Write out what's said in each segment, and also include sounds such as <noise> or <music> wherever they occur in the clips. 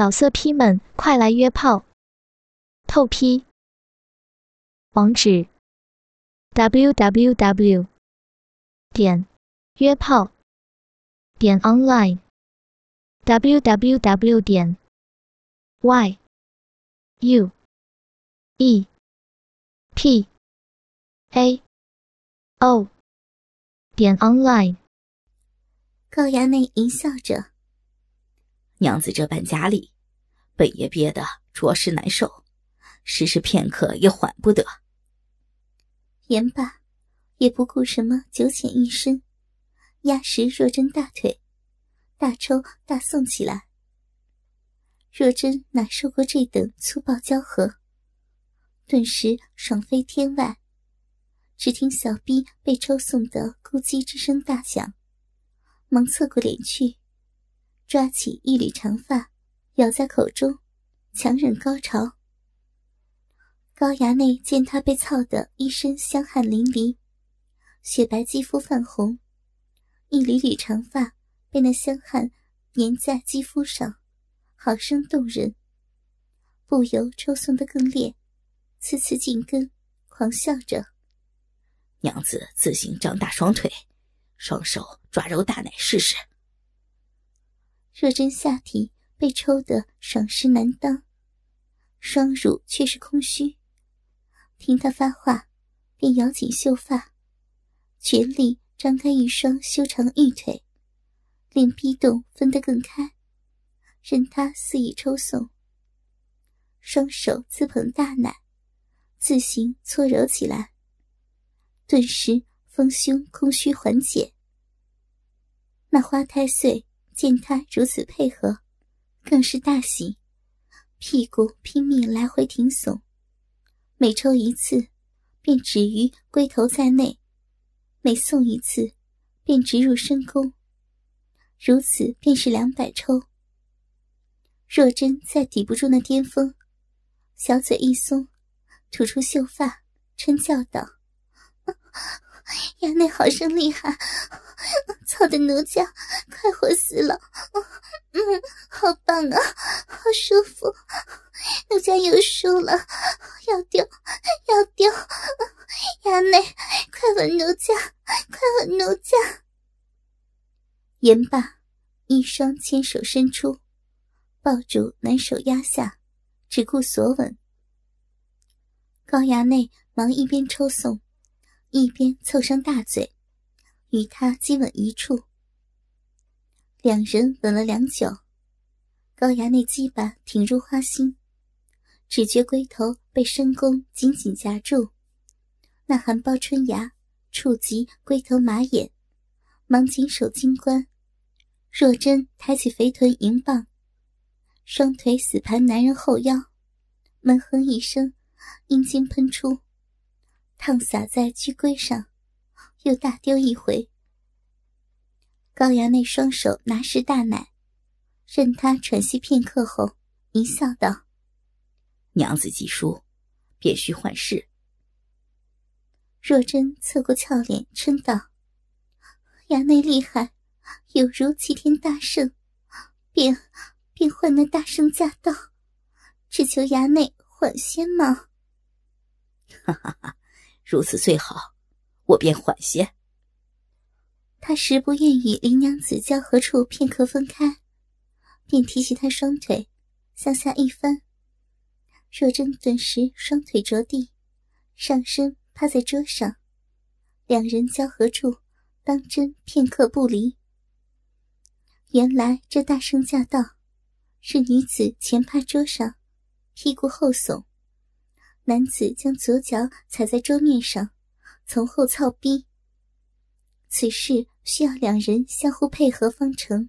老色批们，快来约炮！透批。网址：w w w 点约炮点 online w w w 点 y u e p a o 点 online。高衙内淫笑着。娘子这般家里，本爷憋得着实难受，时时片刻也缓不得。言罢，也不顾什么九浅一深，压实若真大腿，大抽大送起来。若真哪受过这等粗暴交合，顿时爽飞天外。只听小臂被抽送的咕叽之声大响，忙侧过脸去。抓起一缕长发，咬在口中，强忍高潮。高衙内见他被操得一身香汗淋漓，雪白肌肤泛红，一缕缕长发被那香汗粘在肌肤上，好生动人，不由抽送得更烈，次次紧根，狂笑着：“娘子自行张大双腿，双手抓揉大奶试试。”若真下体被抽得爽湿难当，双乳却是空虚。听他发话，便咬紧秀发，全力张开一双修长玉腿，令逼洞分得更开，任他肆意抽送。双手自捧大奶，自行搓揉起来，顿时丰胸空虚缓解。那花太岁。见他如此配合，更是大喜，屁股拼命来回挺耸，每抽一次，便止于龟头在内；每送一次，便直入深宫。如此便是两百抽。若真再抵不住那巅峰，小嘴一松，吐出秀发，嗔叫道：“ <laughs> 衙内好生厉害！”操的奴家快活死了，嗯，好棒啊，好舒服，奴家有数了，要丢要丢，衙内快吻奴家，快吻奴家。言罢，一双牵手伸出，抱住男手压下，只顾索吻。高衙内忙一边抽送，一边凑上大嘴。与他接吻一处，两人吻了良久。高衙内鸡巴挺入花心，只觉龟头被深宫紧紧夹住，那含苞春芽触及龟头马眼，忙紧守金冠。若真抬起肥臀迎棒，双腿死盘男人后腰，闷哼一声，阴茎喷出，烫洒在居龟上。又大丢一回，高衙内双手拿实大奶，任他喘息片刻后，一笑道：“娘子既输，便须换势。”若真侧过俏脸，嗔道：“衙内厉害，有如齐天大圣，便便换那大圣驾到，只求衙内缓些嘛。”哈哈哈，如此最好。我便缓些。他实不愿与林娘子交合处片刻分开，便提起他双腿，向下一翻。若真顿时双腿着地，上身趴在桌上，两人交合处当真片刻不离。原来这大圣驾到，是女子前趴桌上，屁股后耸，男子将左脚踩在桌面上。从后操逼，此事需要两人相互配合方成。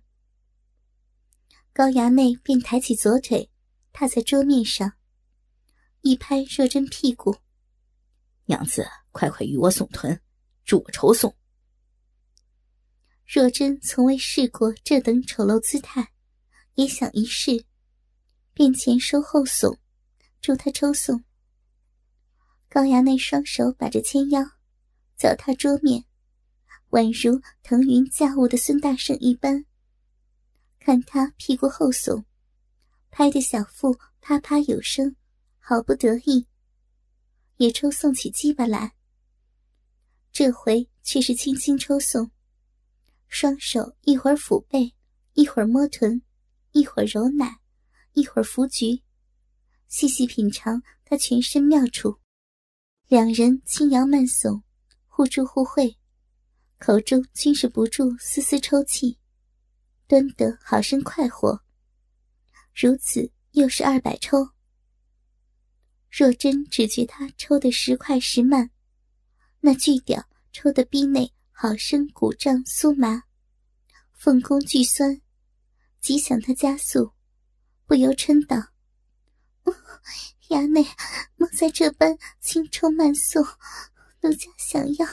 高衙内便抬起左腿，踏在桌面上，一拍若真屁股：“娘子，快快与我耸臀，助我抽送。”若真从未试过这等丑陋姿态，也想一试，便前收后耸，助他抽送。高衙内双手把着纤腰。脚踏桌面，宛如腾云驾雾的孙大圣一般。看他屁股后耸，拍得小腹啪啪有声，好不得意，也抽送起鸡巴来。这回却是轻轻抽送，双手一会儿抚背，一会儿摸臀，一会儿揉奶，一会儿扶菊，细细品尝他全身妙处。两人轻摇慢耸，互助互惠，口中均是不住丝丝抽泣，端得好生快活。如此又是二百抽。若真只觉他抽得时快时慢，那巨屌抽得逼内好生鼓胀酥麻，凤宫巨酸，极想他加速，不由嗔道：“衙内莫再这般轻抽慢送，奴家想要，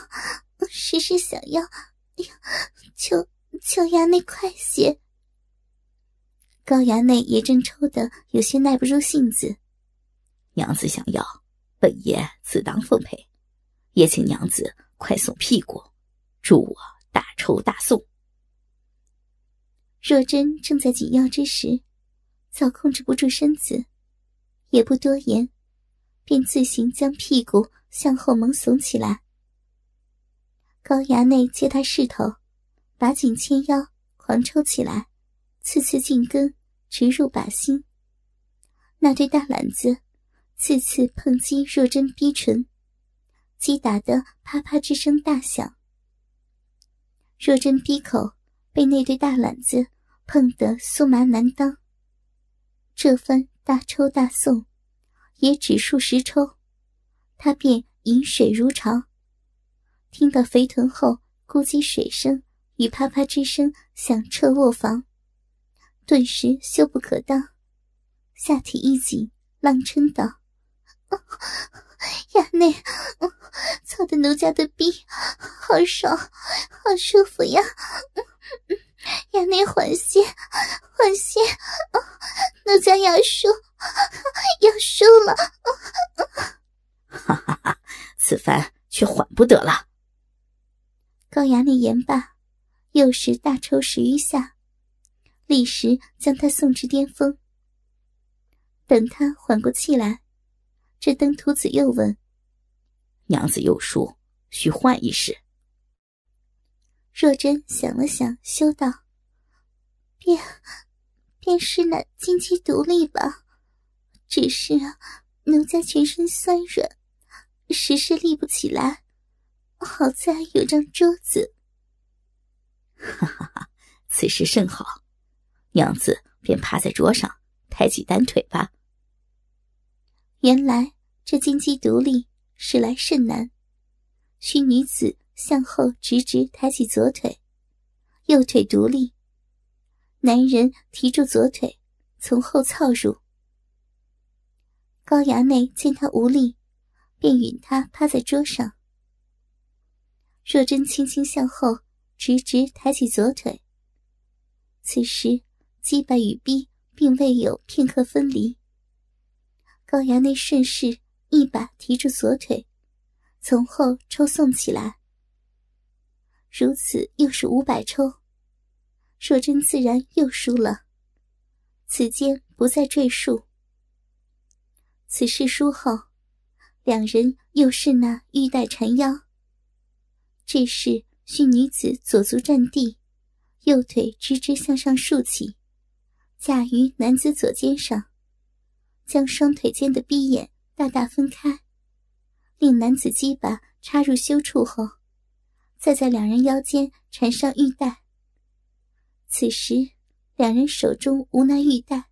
时时想要，哎呀，求求衙内快些。”高衙内也正抽得有些耐不住性子，娘子想要，本爷自当奉陪，也请娘子快送屁股，助我大抽大送。若真正在紧要之时，早控制不住身子，也不多言，便自行将屁股向后猛耸起来。高衙内借他势头，把紧纤腰，狂抽起来，次次进根。直入靶心，那对大篮子次次碰击若真逼唇，击打得啪啪之声大响。若真逼口被那对大篮子碰得酥麻难当，这番大抽大送，也只数十抽，他便饮水如潮。听到肥臀后咕叽水声与啪啪之声响彻卧房。顿时羞不可当，下体一紧，浪嗔道：“衙内，操的奴家的逼，好爽，好舒服呀！衙内缓些，缓些，奴家要输，<laughs> 要输了！”哈哈哈，此番却缓不得了。高衙内言罢，又是大抽十余下。立时将他送至巅峰。等他缓过气来，这登徒子又问：“娘子有书，需换一试。”若真想了想，羞道：“便便是那金鸡独立吧。只是奴家全身酸软，实是立不起来。好在有张桌子。”哈哈哈，此事甚好。娘子便趴在桌上，抬起单腿吧。原来这金鸡独立，是来甚难。需女子向后直直抬起左腿，右腿独立。男人提住左腿，从后操入。高衙内见他无力，便允他趴在桌上。若真轻轻向后直直抬起左腿。此时。击败与逼并未有片刻分离。高衙内顺势一把提住左腿，从后抽送起来。如此又是五百抽，若真自然又输了。此间不再赘述。此事输后，两人又是那玉带缠腰。这时训女子左足站地，右腿直直向上竖起。架于男子左肩上，将双腿间的逼眼大大分开，令男子鸡巴插入羞处后，再在两人腰间缠上玉带。此时两人手中无那玉带，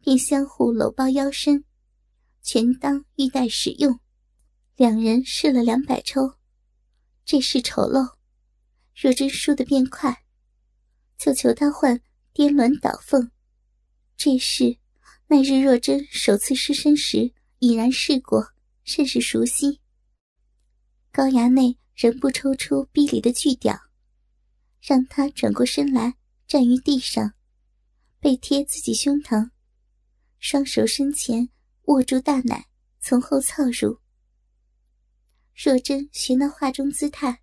便相互搂抱腰身，全当玉带使用。两人试了两百抽，这事丑陋。若真输得便快，就求他换颠鸾倒凤。这事，那日若真首次失身时已然试过，甚是熟悉。高衙内仍不抽出逼里的巨屌，让他转过身来站于地上，背贴自己胸膛，双手身前握住大奶，从后操入。若真学那画中姿态，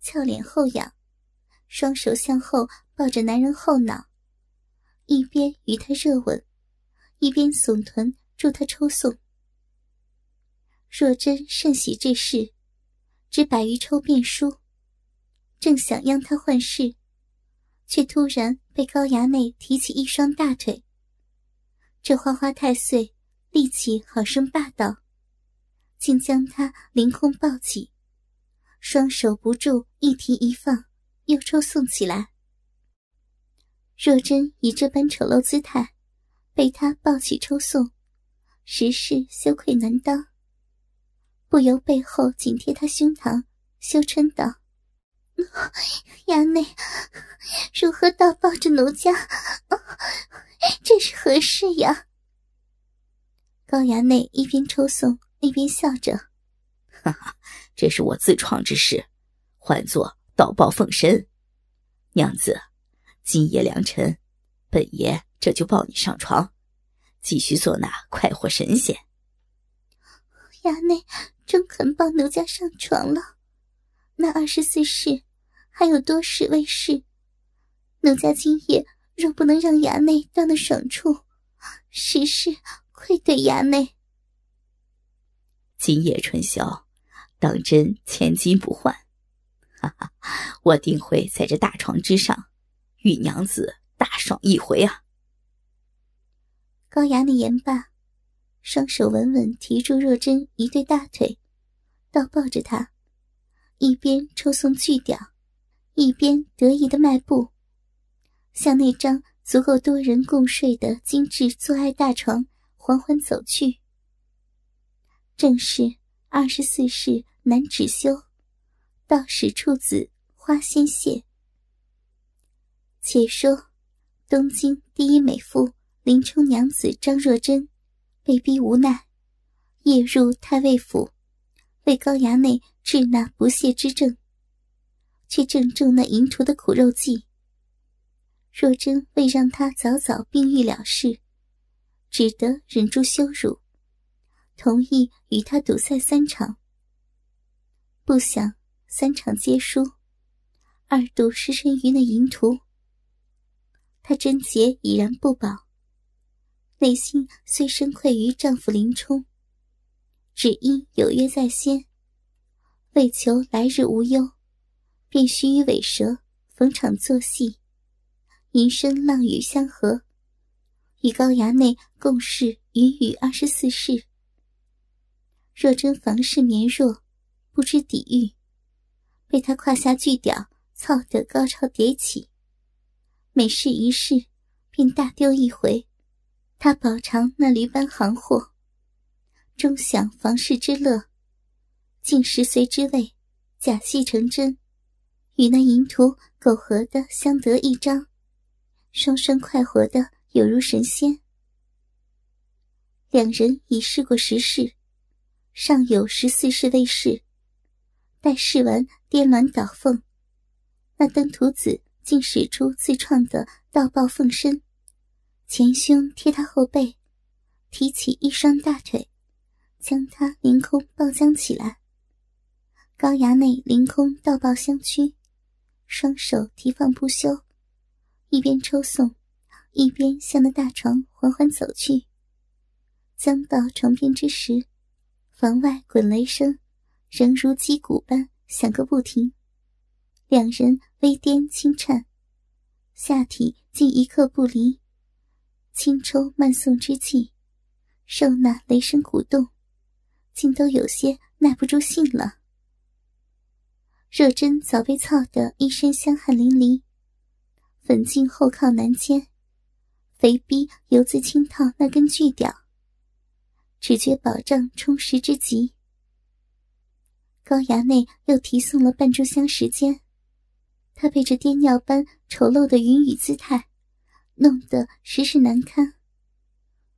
俏脸后仰，双手向后抱着男人后脑。一边与他热吻，一边耸臀助他抽送。若真甚喜这事，只百余抽便输，正想央他换事，却突然被高衙内提起一双大腿。这花花太岁力气好生霸道，竟将他凌空抱起，双手不住一提一放，又抽送起来。若真以这般丑陋姿态，被他抱起抽送，实是羞愧难当。不由背后紧贴他胸膛，羞嗔道：“衙内如何倒抱着奴家？这是何事呀？”高衙内一边抽送一边笑着：“哈哈，这是我自创之事，唤作倒抱奉身。娘子，今夜良辰，本爷这就抱你上床，继续做那快活神仙。”衙内。真肯抱奴家上床了，那二十四式还有多事未事，奴家今夜若不能让衙内到那爽处，实是愧对衙内。今夜春宵，当真千金不换，哈哈！我定会在这大床之上，与娘子大爽一回啊！高衙内言罢。双手稳稳提住若真一对大腿，倒抱着他，一边抽送巨屌，一边得意的迈步，向那张足够多人共睡的精致做爱大床缓缓走去。正是二十四世男止修，道士处子花仙谢。且说，东京第一美妇林冲娘子张若珍。被逼无奈，夜入太尉府，为高衙内治那不懈之症，却正中那淫徒的苦肉计。若真为让他早早病愈了事，只得忍住羞辱，同意与他赌赛三场。不想三场皆输，二度失身于那淫徒。他贞洁已然不保。内心虽深愧于丈夫林冲，只因有约在先，为求来日无忧，便须与尾蛇逢场作戏，吟声浪语相和，与高衙内共事云雨二十四世。若真房事绵弱，不知抵御，被他胯下巨屌操得高潮迭起，每试一试，便大丢一回。他饱尝那驴般行货，终享房事之乐，竟食髓之味，假戏成真，与那淫徒苟合的相得益彰，双双快活的有如神仙。两人已试过十世，尚有十四世未试。待试完颠鸾倒凤，那登徒子竟使出自创的倒抱凤身。前胸贴他后背，提起一双大腿，将他凌空抱将起来。高衙内凌空倒抱相屈，双手提放不休，一边抽送，一边向那大床缓缓走去。将到床边之时，房外滚雷声仍如击鼓般响个不停，两人微颠轻颤，下体竟一刻不离。轻抽慢送之际，受那雷声鼓动，竟都有些耐不住性了。若真早被操得一身香汗淋漓，粉颈后靠难牵，肥逼犹自轻套那根巨屌，只觉保障充实之极。高衙内又提送了半炷香时间，他被这颠尿般丑陋的云雨姿态。弄得实是难堪，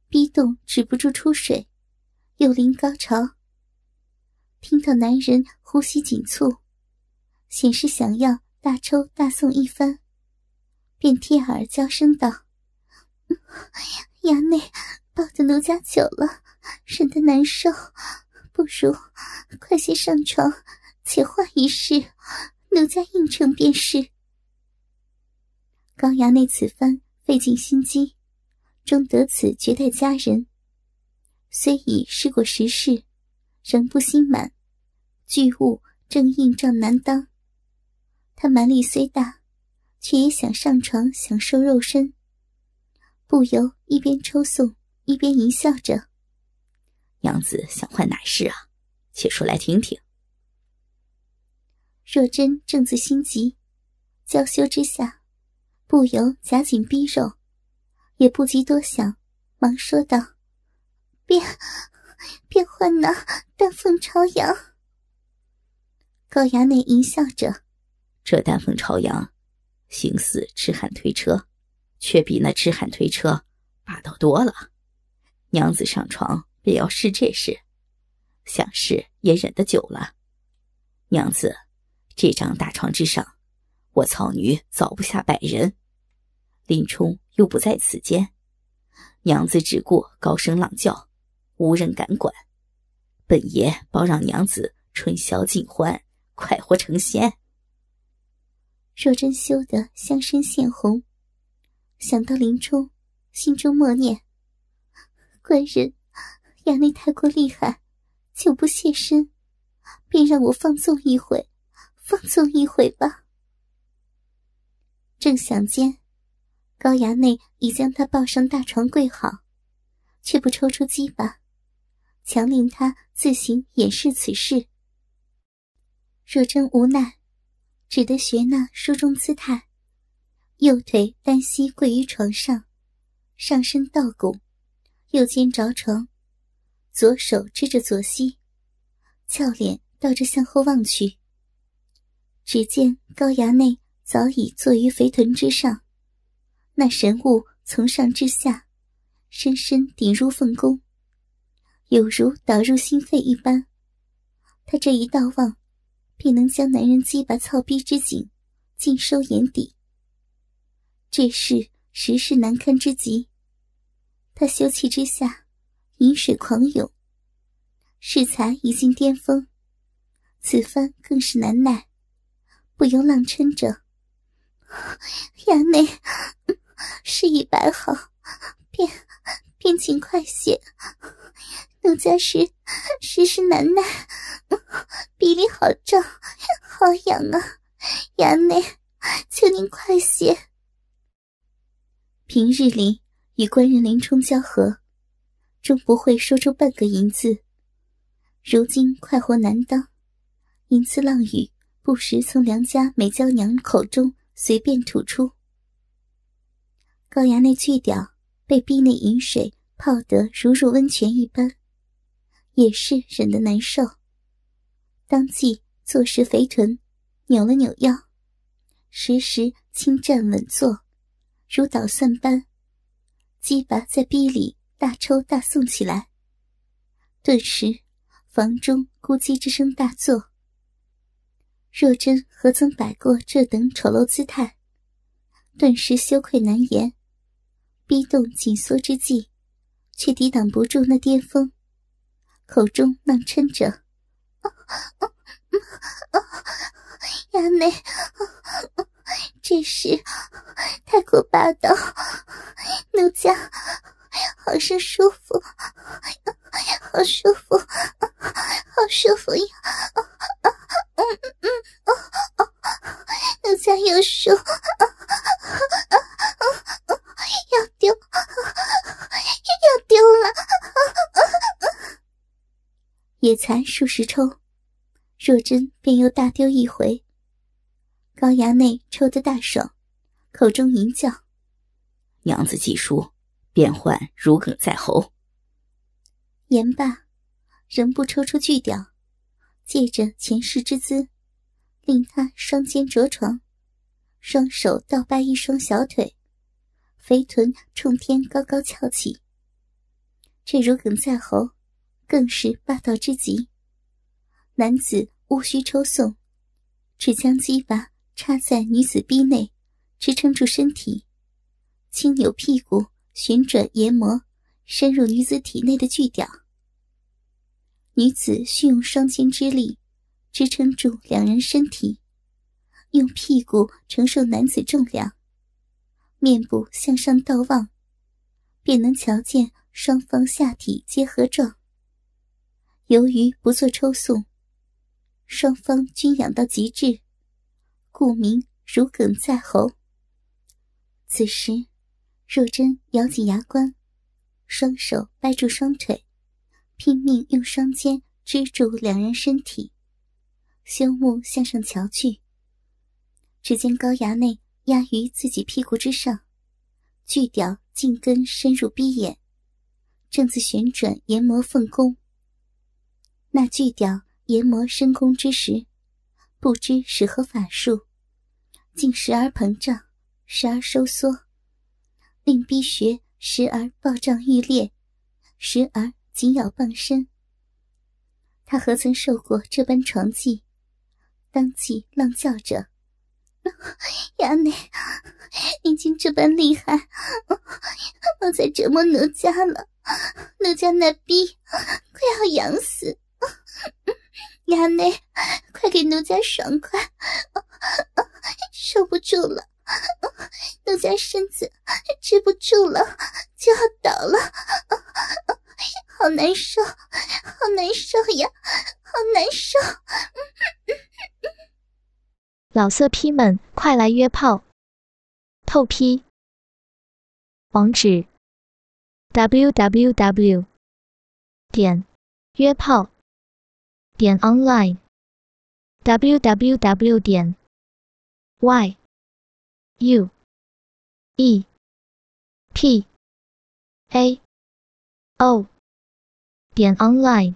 逼动止不住出水，又临高潮。听到男人呼吸紧促，显示想要大抽大送一番，便贴耳娇声道：“衙内抱着奴家久了，忍得难受，不如快些上床，且换一事，奴家应承便是。”高衙内此番。费尽心机，终得此绝代佳人。虽已试过十世，仍不心满，巨物正硬仗难当。他蛮力虽大，却也想上床享受肉身，不由一边抽送一边淫笑着：“娘子想换哪事啊？且说来听听。”若真正自心急，娇羞之下，不由夹紧逼肉，也不及多想，忙说道：“便便换那丹凤朝阳。”高衙内淫笑着：“这丹凤朝阳，形似痴汉推车，却比那痴汉推车霸道多了。娘子上床便要试这事，想试也忍得久了。娘子。”这张大床之上，我草女早不下百人。林冲又不在此间，娘子只顾高声朗叫，无人敢管。本爷包让娘子春宵尽欢，快活成仙。若真羞得香身现红，想到林冲，心中默念：官人衙内太过厉害，久不现身，便让我放纵一回。放纵一回吧。正想间，高衙内已将他抱上大床跪好，却不抽出鸡巴，强令他自行掩饰此事。若真无奈，只得学那书中姿态，右腿单膝跪于床上，上身倒拱，右肩着床，左手支着左膝，俏脸倒着向后望去。只见高衙内早已坐于肥臀之上，那神物从上至下，深深顶入凤宫，有如导入心肺一般。他这一道望，便能将男人鸡巴操逼之景尽收眼底。这事实是难堪之极。他羞气之下，饮水狂涌，适才已经巅峰，此番更是难耐。不由浪嗔着：“ <laughs> 衙内，<laughs> 事已摆好，便便请快些。奴家时时是难耐，比例好胀，好痒啊！衙内，求您快些。”平日里与官人林冲交合，终不会说出半个淫字。如今快活难当，淫词浪语。不时从良家美娇娘口中随便吐出。高衙内去掉被逼内饮水泡得如入温泉一般，也是忍得难受。当即坐实肥臀，扭了扭腰，时时轻站稳坐，如捣蒜般，鸡巴在逼里大抽大送起来。顿时，房中咕叽之声大作。若真何曾摆过这等丑陋姿态，顿时羞愧难言，逼动紧缩之际，却抵挡不住那巅峰，口中浪嗔着：“衙内，这是太过霸道，奴家好生舒服，好舒服，好舒服呀！”嗯嗯哦哦，奴家有数，要丢，<laughs> 要丢了，<laughs> 也才数十抽，若真便又大丢一回。高衙内抽得大爽，口中吟叫：“娘子既输，便换如鲠在喉。”言罢，仍不抽出巨屌。借着前世之姿，令他双肩着床，双手倒掰一双小腿，肥臀冲天高高翘起。这如鲠在喉，更是霸道之极。男子无需抽送，只将鸡巴插在女子逼内，支撑住身体，轻扭屁股，旋转研磨，深入女子体内的巨屌。女子需用双肩之力支撑住两人身体，用屁股承受男子重量，面部向上倒望，便能瞧见双方下体结合状。由于不做抽送，双方均痒到极致，故名如鲠在喉。此时，若真咬紧牙关，双手掰住双腿，拼命用双肩支住两人身体，胸目向上瞧去。只见高衙内压于自己屁股之上，巨屌茎根深入逼眼，正自旋转研磨凤弓。那巨屌研磨深宫之时，不知使何法术，竟时而膨胀，时而收缩，令逼穴时而暴胀欲裂，时而紧咬傍身。他何曾受过这般床技？当即浪叫着。衙内，你竟这般厉害，莫再折磨奴家了。奴家那逼快要痒死，衙内，快给奴家爽快，受不住了，奴家身子支不住了，就要倒了，好难受，好难受呀，好难受。老色批们，快来约炮！透批。网址：w w w. 点约炮点 online w w w. 点 y u e p a o 点 online。